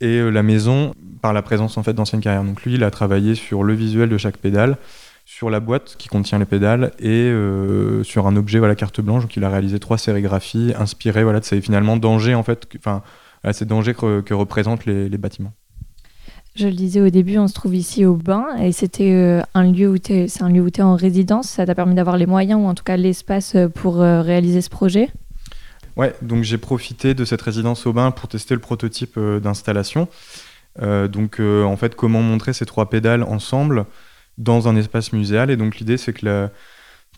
et la maison par la présence en fait d'anciennes carrières. Donc lui, il a travaillé sur le visuel de chaque pédale, sur la boîte qui contient les pédales et sur un objet voilà carte blanche. Donc il a réalisé trois sérigraphies inspirées voilà de ces finalement dangers en fait, enfin ces dangers que, représentent les, bâtiments. Je le disais au début, on se trouve ici au bain et c'était euh, un lieu où tu c'est un lieu où tu es en résidence. Ça t'a permis d'avoir les moyens ou en tout cas l'espace euh, pour euh, réaliser ce projet? Ouais, donc j'ai profité de cette résidence au bain pour tester le prototype d'installation. donc en fait, comment montrer ces trois pédales ensemble dans un espace muséal. Et donc l'idée, c'est que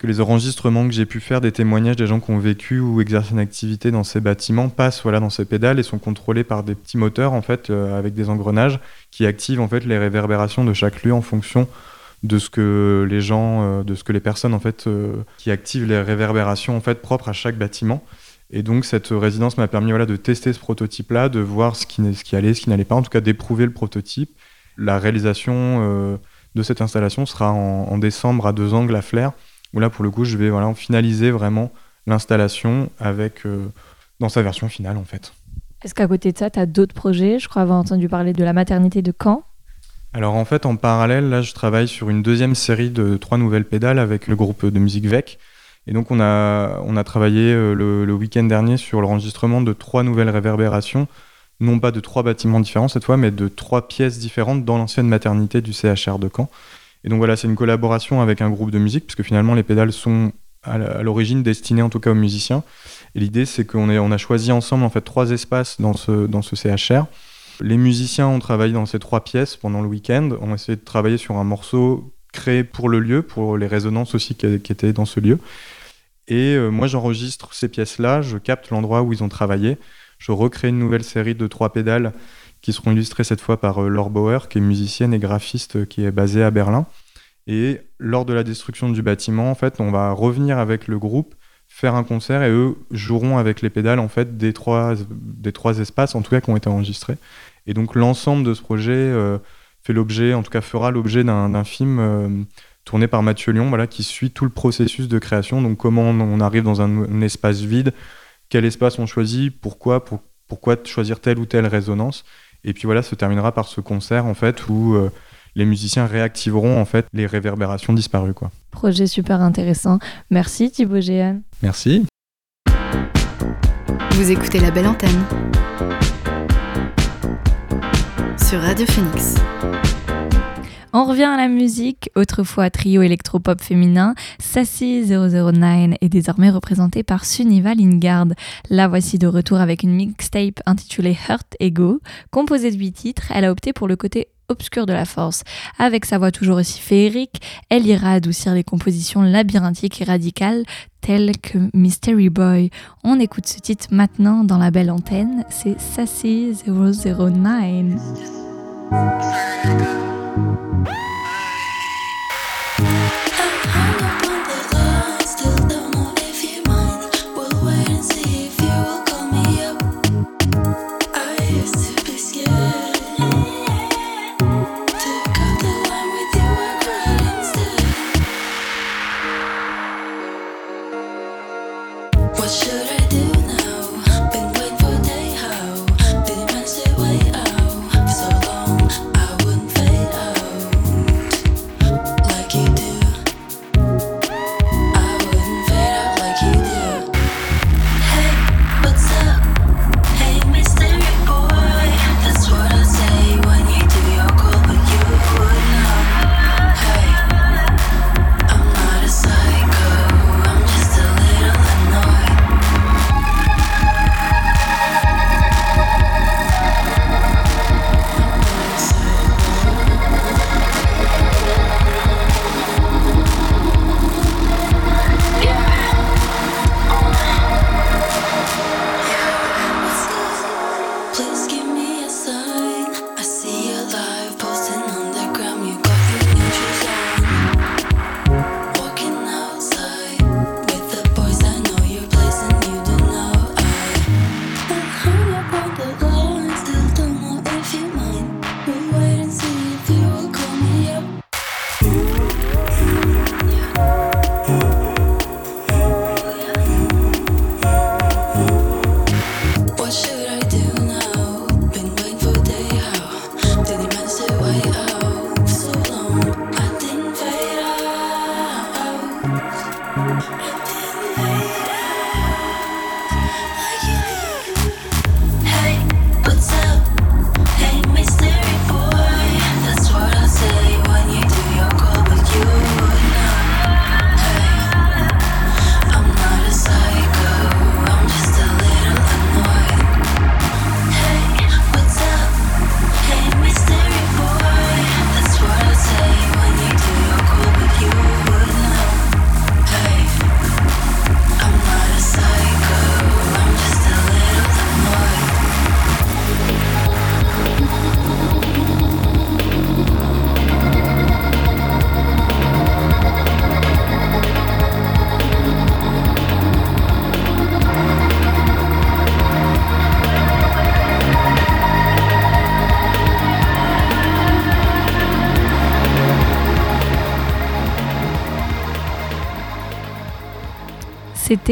les enregistrements que j'ai pu faire des témoignages des gens qui ont vécu ou exercé une activité dans ces bâtiments passent voilà dans ces pédales et sont contrôlés par des petits moteurs en fait euh, avec des engrenages qui activent en fait les réverbérations de chaque lieu en fonction de ce que les gens euh, de ce que les personnes en fait euh, qui activent les réverbérations en fait propres à chaque bâtiment et donc cette résidence m'a permis voilà de tester ce prototype là de voir ce qui, ce qui allait ce qui n'allait pas en tout cas d'éprouver le prototype la réalisation de cette installation sera en, en décembre à deux angles à Flair où là, pour le coup, je vais voilà, finaliser vraiment l'installation avec euh, dans sa version finale, en fait. Est-ce qu'à côté de ça, tu as d'autres projets? Je crois avoir entendu parler de la maternité de Caen. Alors en fait, en parallèle, là, je travaille sur une deuxième série de trois nouvelles pédales avec le groupe de musique VEC. Et donc on a, on a travaillé euh, le, week-end dernier sur l'enregistrement de trois nouvelles réverbérations, non pas de trois bâtiments différents cette fois, mais de trois pièces différentes dans l'ancienne maternité du CHR de Caen. Et donc voilà, c'est une collaboration avec un groupe de musique, puisque finalement les pédales sont à l'origine destinées en tout cas aux musiciens. Et l'idée, c'est qu'on on a choisi ensemble en fait trois espaces dans ce, dans ce CHR. Les musiciens ont travaillé dans ces trois pièces pendant le week-end. On a essayé de travailler sur un morceau créé pour le lieu, pour les résonances aussi qui, étaient dans ce lieu. Et euh, moi, j'enregistre ces pièces-là, je capte l'endroit où ils ont travaillé, je recrée une nouvelle série de trois pédales qui seront illustrés cette fois par euh, Laure Bauer, qui est musicienne et graphiste euh, qui est basée à Berlin. Et lors de la destruction du bâtiment, en fait, on va revenir avec le groupe, faire un concert et eux joueront avec les pédales en fait des trois, des trois espaces, en tout cas qui ont été enregistrés. Et donc l'ensemble de ce projet euh, fait l'objet, en tout cas fera l'objet d'un film tourné par Mathieu Lyon, voilà, qui suit tout le processus de création. Donc comment on arrive dans un, un espace vide, quel espace on choisit, pourquoi, pour, pourquoi choisir telle ou telle résonance? Et puis voilà, se terminera par ce concert en fait où euh, les musiciens réactiveront en fait les réverbérations disparues quoi. Projet super intéressant. Merci Thibaut Géan. Merci. Vous écoutez la belle antenne sur Radio Phoenix. On revient à la musique. Autrefois trio électropop féminin, Sassy 009 est désormais représenté par Suniva Lingard. La voici de retour avec une mixtape intitulée Hurt Ego. Composée de 8 titres, elle a opté pour le côté obscur de la force. Avec sa voix toujours aussi féerique, elle ira adoucir les compositions labyrinthiques et radicales telles que Mystery On écoute ce titre maintenant dans la belle antenne, c'est Sassy 009.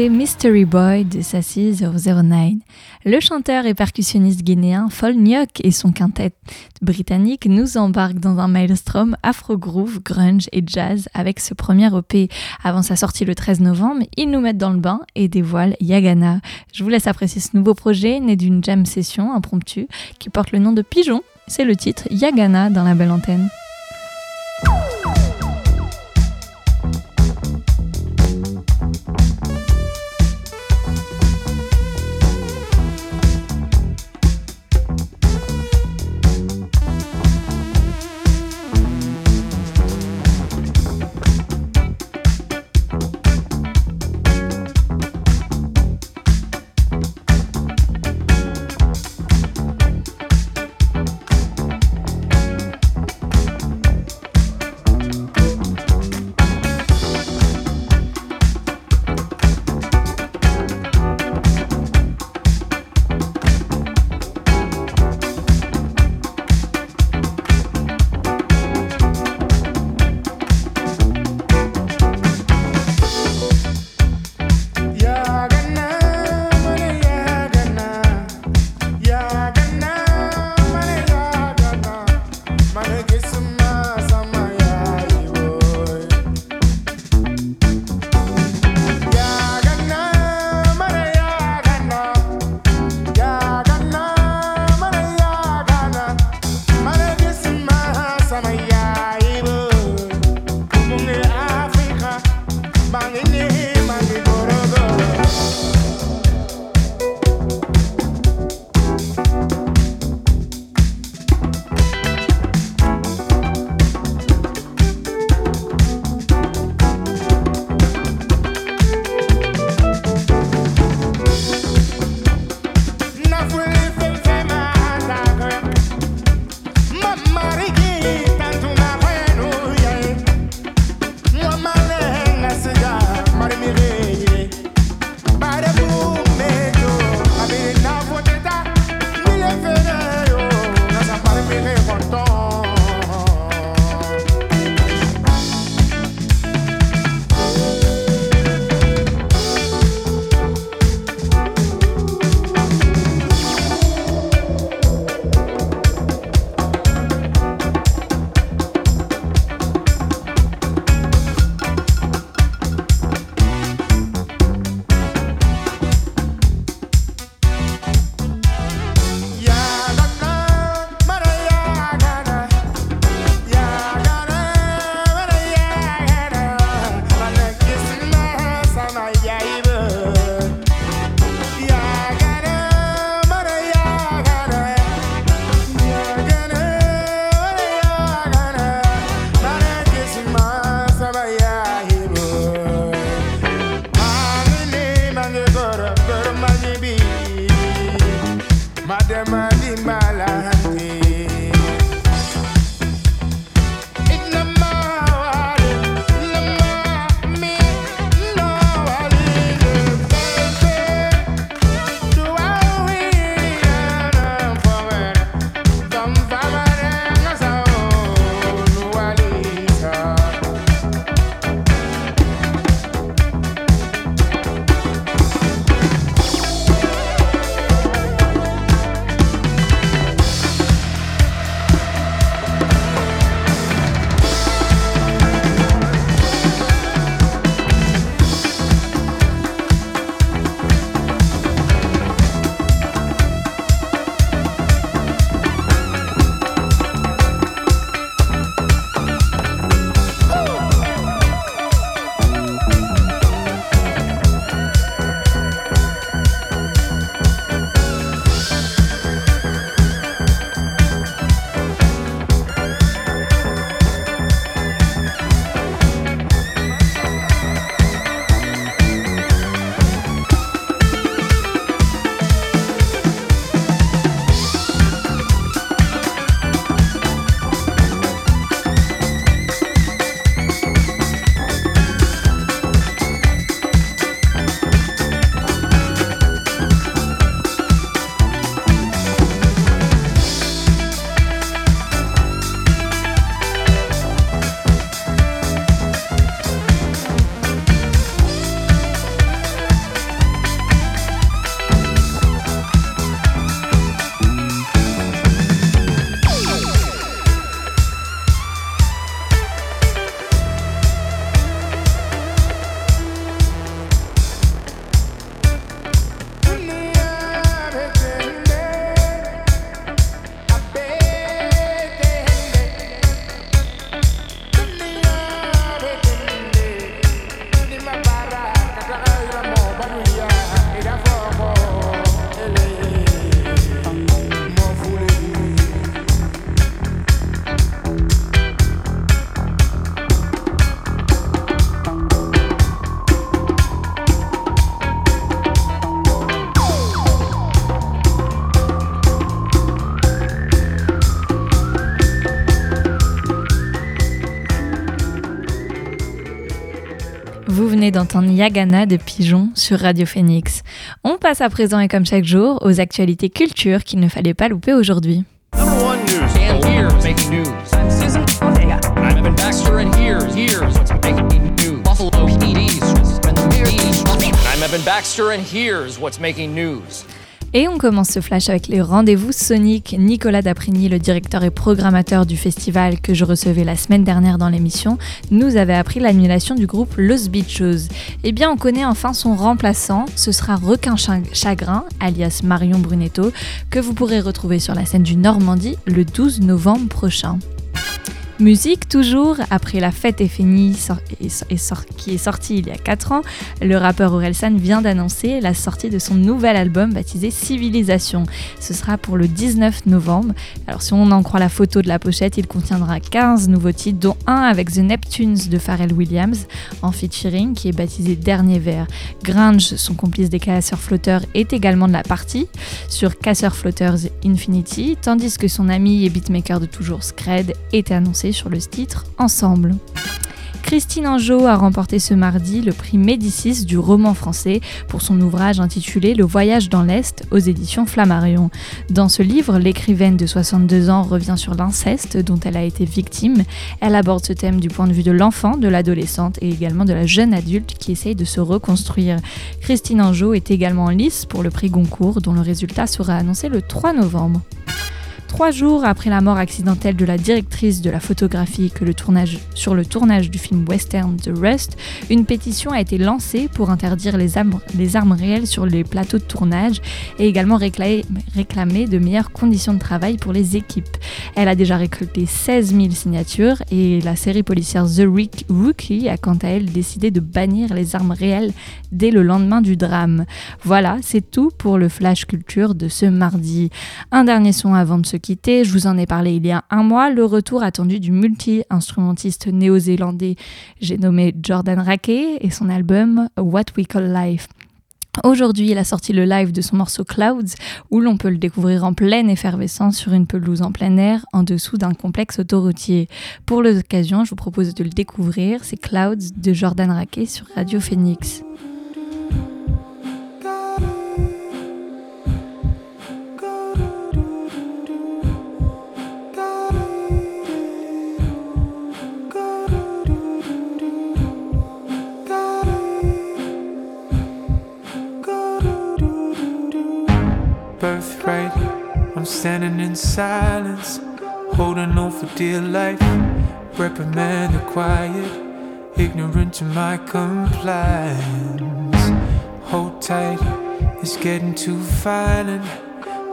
Mystery Boy de Sassy 009. Le chanteur et percussionniste guinéen Fol Nyok et son quintet britannique nous embarquent dans un maelstrom afro-groove, grunge et jazz avec ce premier EP. Avant sa sortie le 13 novembre, ils nous mettent dans le bain et dévoilent Yagana. Je vous laisse apprécier ce nouveau projet né d'une jam session impromptue qui porte le nom de Pigeon. C'est le titre Yagana dans la belle antenne. Venez d'entendre Yagana de Pigeon sur Radio Phoenix. On passe à présent et comme chaque jour aux actualités culture qu'il ne fallait pas louper aujourd'hui. Et on commence ce flash avec les rendez-vous Sonic. Nicolas Daprigny, le directeur et programmateur du festival que je recevais la semaine dernière dans l'émission, nous avait appris l'annulation du groupe Los Bichos. Eh bien, on connaît enfin son remplaçant. Ce sera Requin Chagrin, alias Marion Brunetto, que vous pourrez retrouver sur la scène du Normandie le 12 novembre prochain. Musique toujours, après La fête est finie, qui est sorti il y a 4 ans, le rappeur Orelsan vient d'annoncer la sortie de son nouvel album baptisé Civilisation. Ce sera pour le 19 novembre. Alors si on en croit la photo de la pochette, il contiendra 15 nouveaux titres, dont un avec The Neptunes de Pharrell Williams en featuring qui est baptisé Dernier Verre. Gringe, son complice des casseurs flotteurs, est également de la partie sur Casseurs Flotters Infinity, tandis que son ami et beatmaker de toujours Scred est annoncé sur le titre Ensemble. Christine Anjot a remporté ce mardi le prix Médicis du roman français pour son ouvrage intitulé Le voyage dans l'Est aux éditions Flammarion. Dans ce livre, l'écrivaine de 62 ans revient sur l'inceste dont elle a été victime. Elle aborde ce thème du point de vue de l'enfant, de l'adolescente et également de la jeune adulte qui essaye de se reconstruire. Christine Anjot est également en lice pour le prix Goncourt dont le résultat sera annoncé le 3 novembre. Trois jours après la mort accidentelle de la directrice de la photographie que le tournage, sur le tournage du film western The Rust, une pétition a été lancée pour interdire les armes, les armes réelles sur les plateaux de tournage et également réclamer, réclamer de meilleures conditions de travail pour les équipes. Elle a déjà récolté 16 000 signatures et la série policière The Rookie a quant à elle décidé de bannir les armes réelles dès le lendemain du drame. Voilà, c'est tout pour le Flash Culture de ce mardi. Un dernier son avant de se je vous en ai parlé il y a un mois, le retour attendu du multi-instrumentiste néo-zélandais, j'ai nommé Jordan Rackey, et son album What We Call Life. Aujourd'hui, il a sorti le live de son morceau Clouds, où l'on peut le découvrir en pleine effervescence sur une pelouse en plein air, en dessous d'un complexe autoroutier. Pour l'occasion, je vous propose de le découvrir, c'est Clouds de Jordan Rackey sur Radio Phoenix. Silence, holding on for dear life. Reprimand the quiet, ignorant to my compliance. Hold tight, it's getting too violent.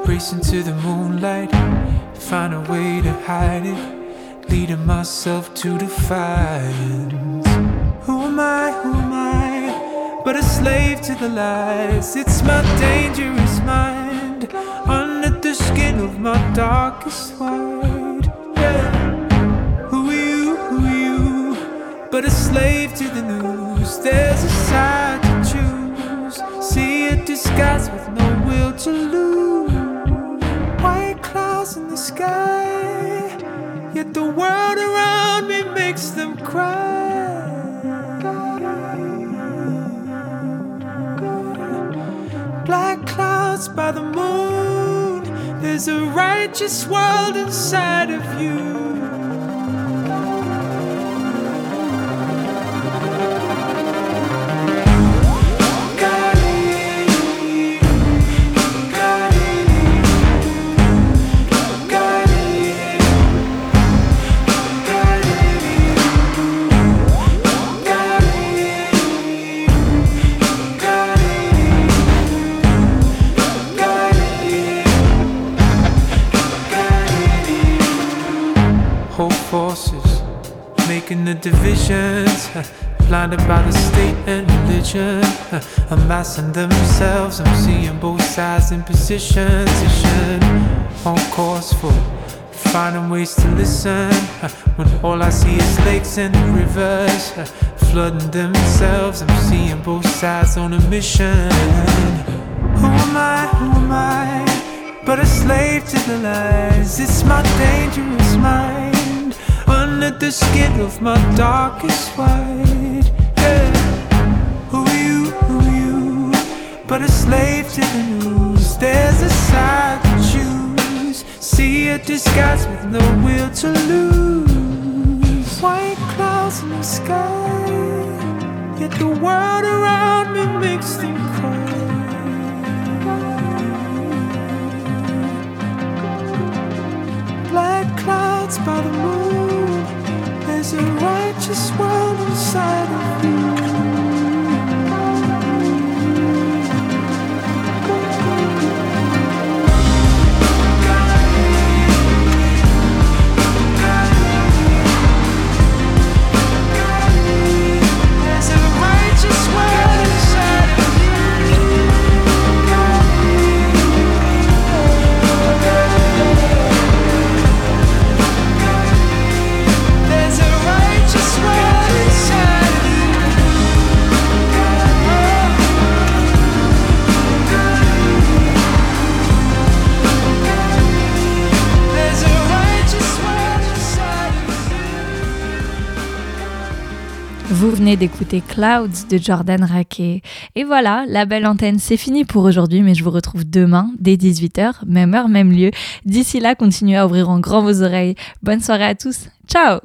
Racing to the moonlight, find a way to hide it, leading myself to defiance. Who am I? Who am I? But a slave to the lies. It's my dangerous mind skin of my darkest white. Yeah. Who are you? Who are you? But a slave to the news. There's a side to choose. See a disguise with no will to lose. White clouds in the sky, yet the world around me makes them cry. Black clouds by the moon. There's a righteous world inside of you. The divisions. Blinded by the state and religion, amassing themselves. I'm seeing both sides in position, position on course for finding ways to listen. When all I see is lakes and rivers flooding themselves, I'm seeing both sides on a mission. Who am I? Who am I? But a slave to the lies. It's my dangerous mind under the skin of my darkest white. Yeah. but a slave to the news. There's a side to choose. See a disguise with no will to lose. White clouds in the sky, yet the world around me makes them cry. Black clouds by the moon. There's a righteous world inside of you. Vous venez d'écouter Clouds de Jordan Raquet. Et voilà, la belle antenne, c'est fini pour aujourd'hui, mais je vous retrouve demain dès 18h, même heure, même lieu. D'ici là, continuez à ouvrir en grand vos oreilles. Bonne soirée à tous. Ciao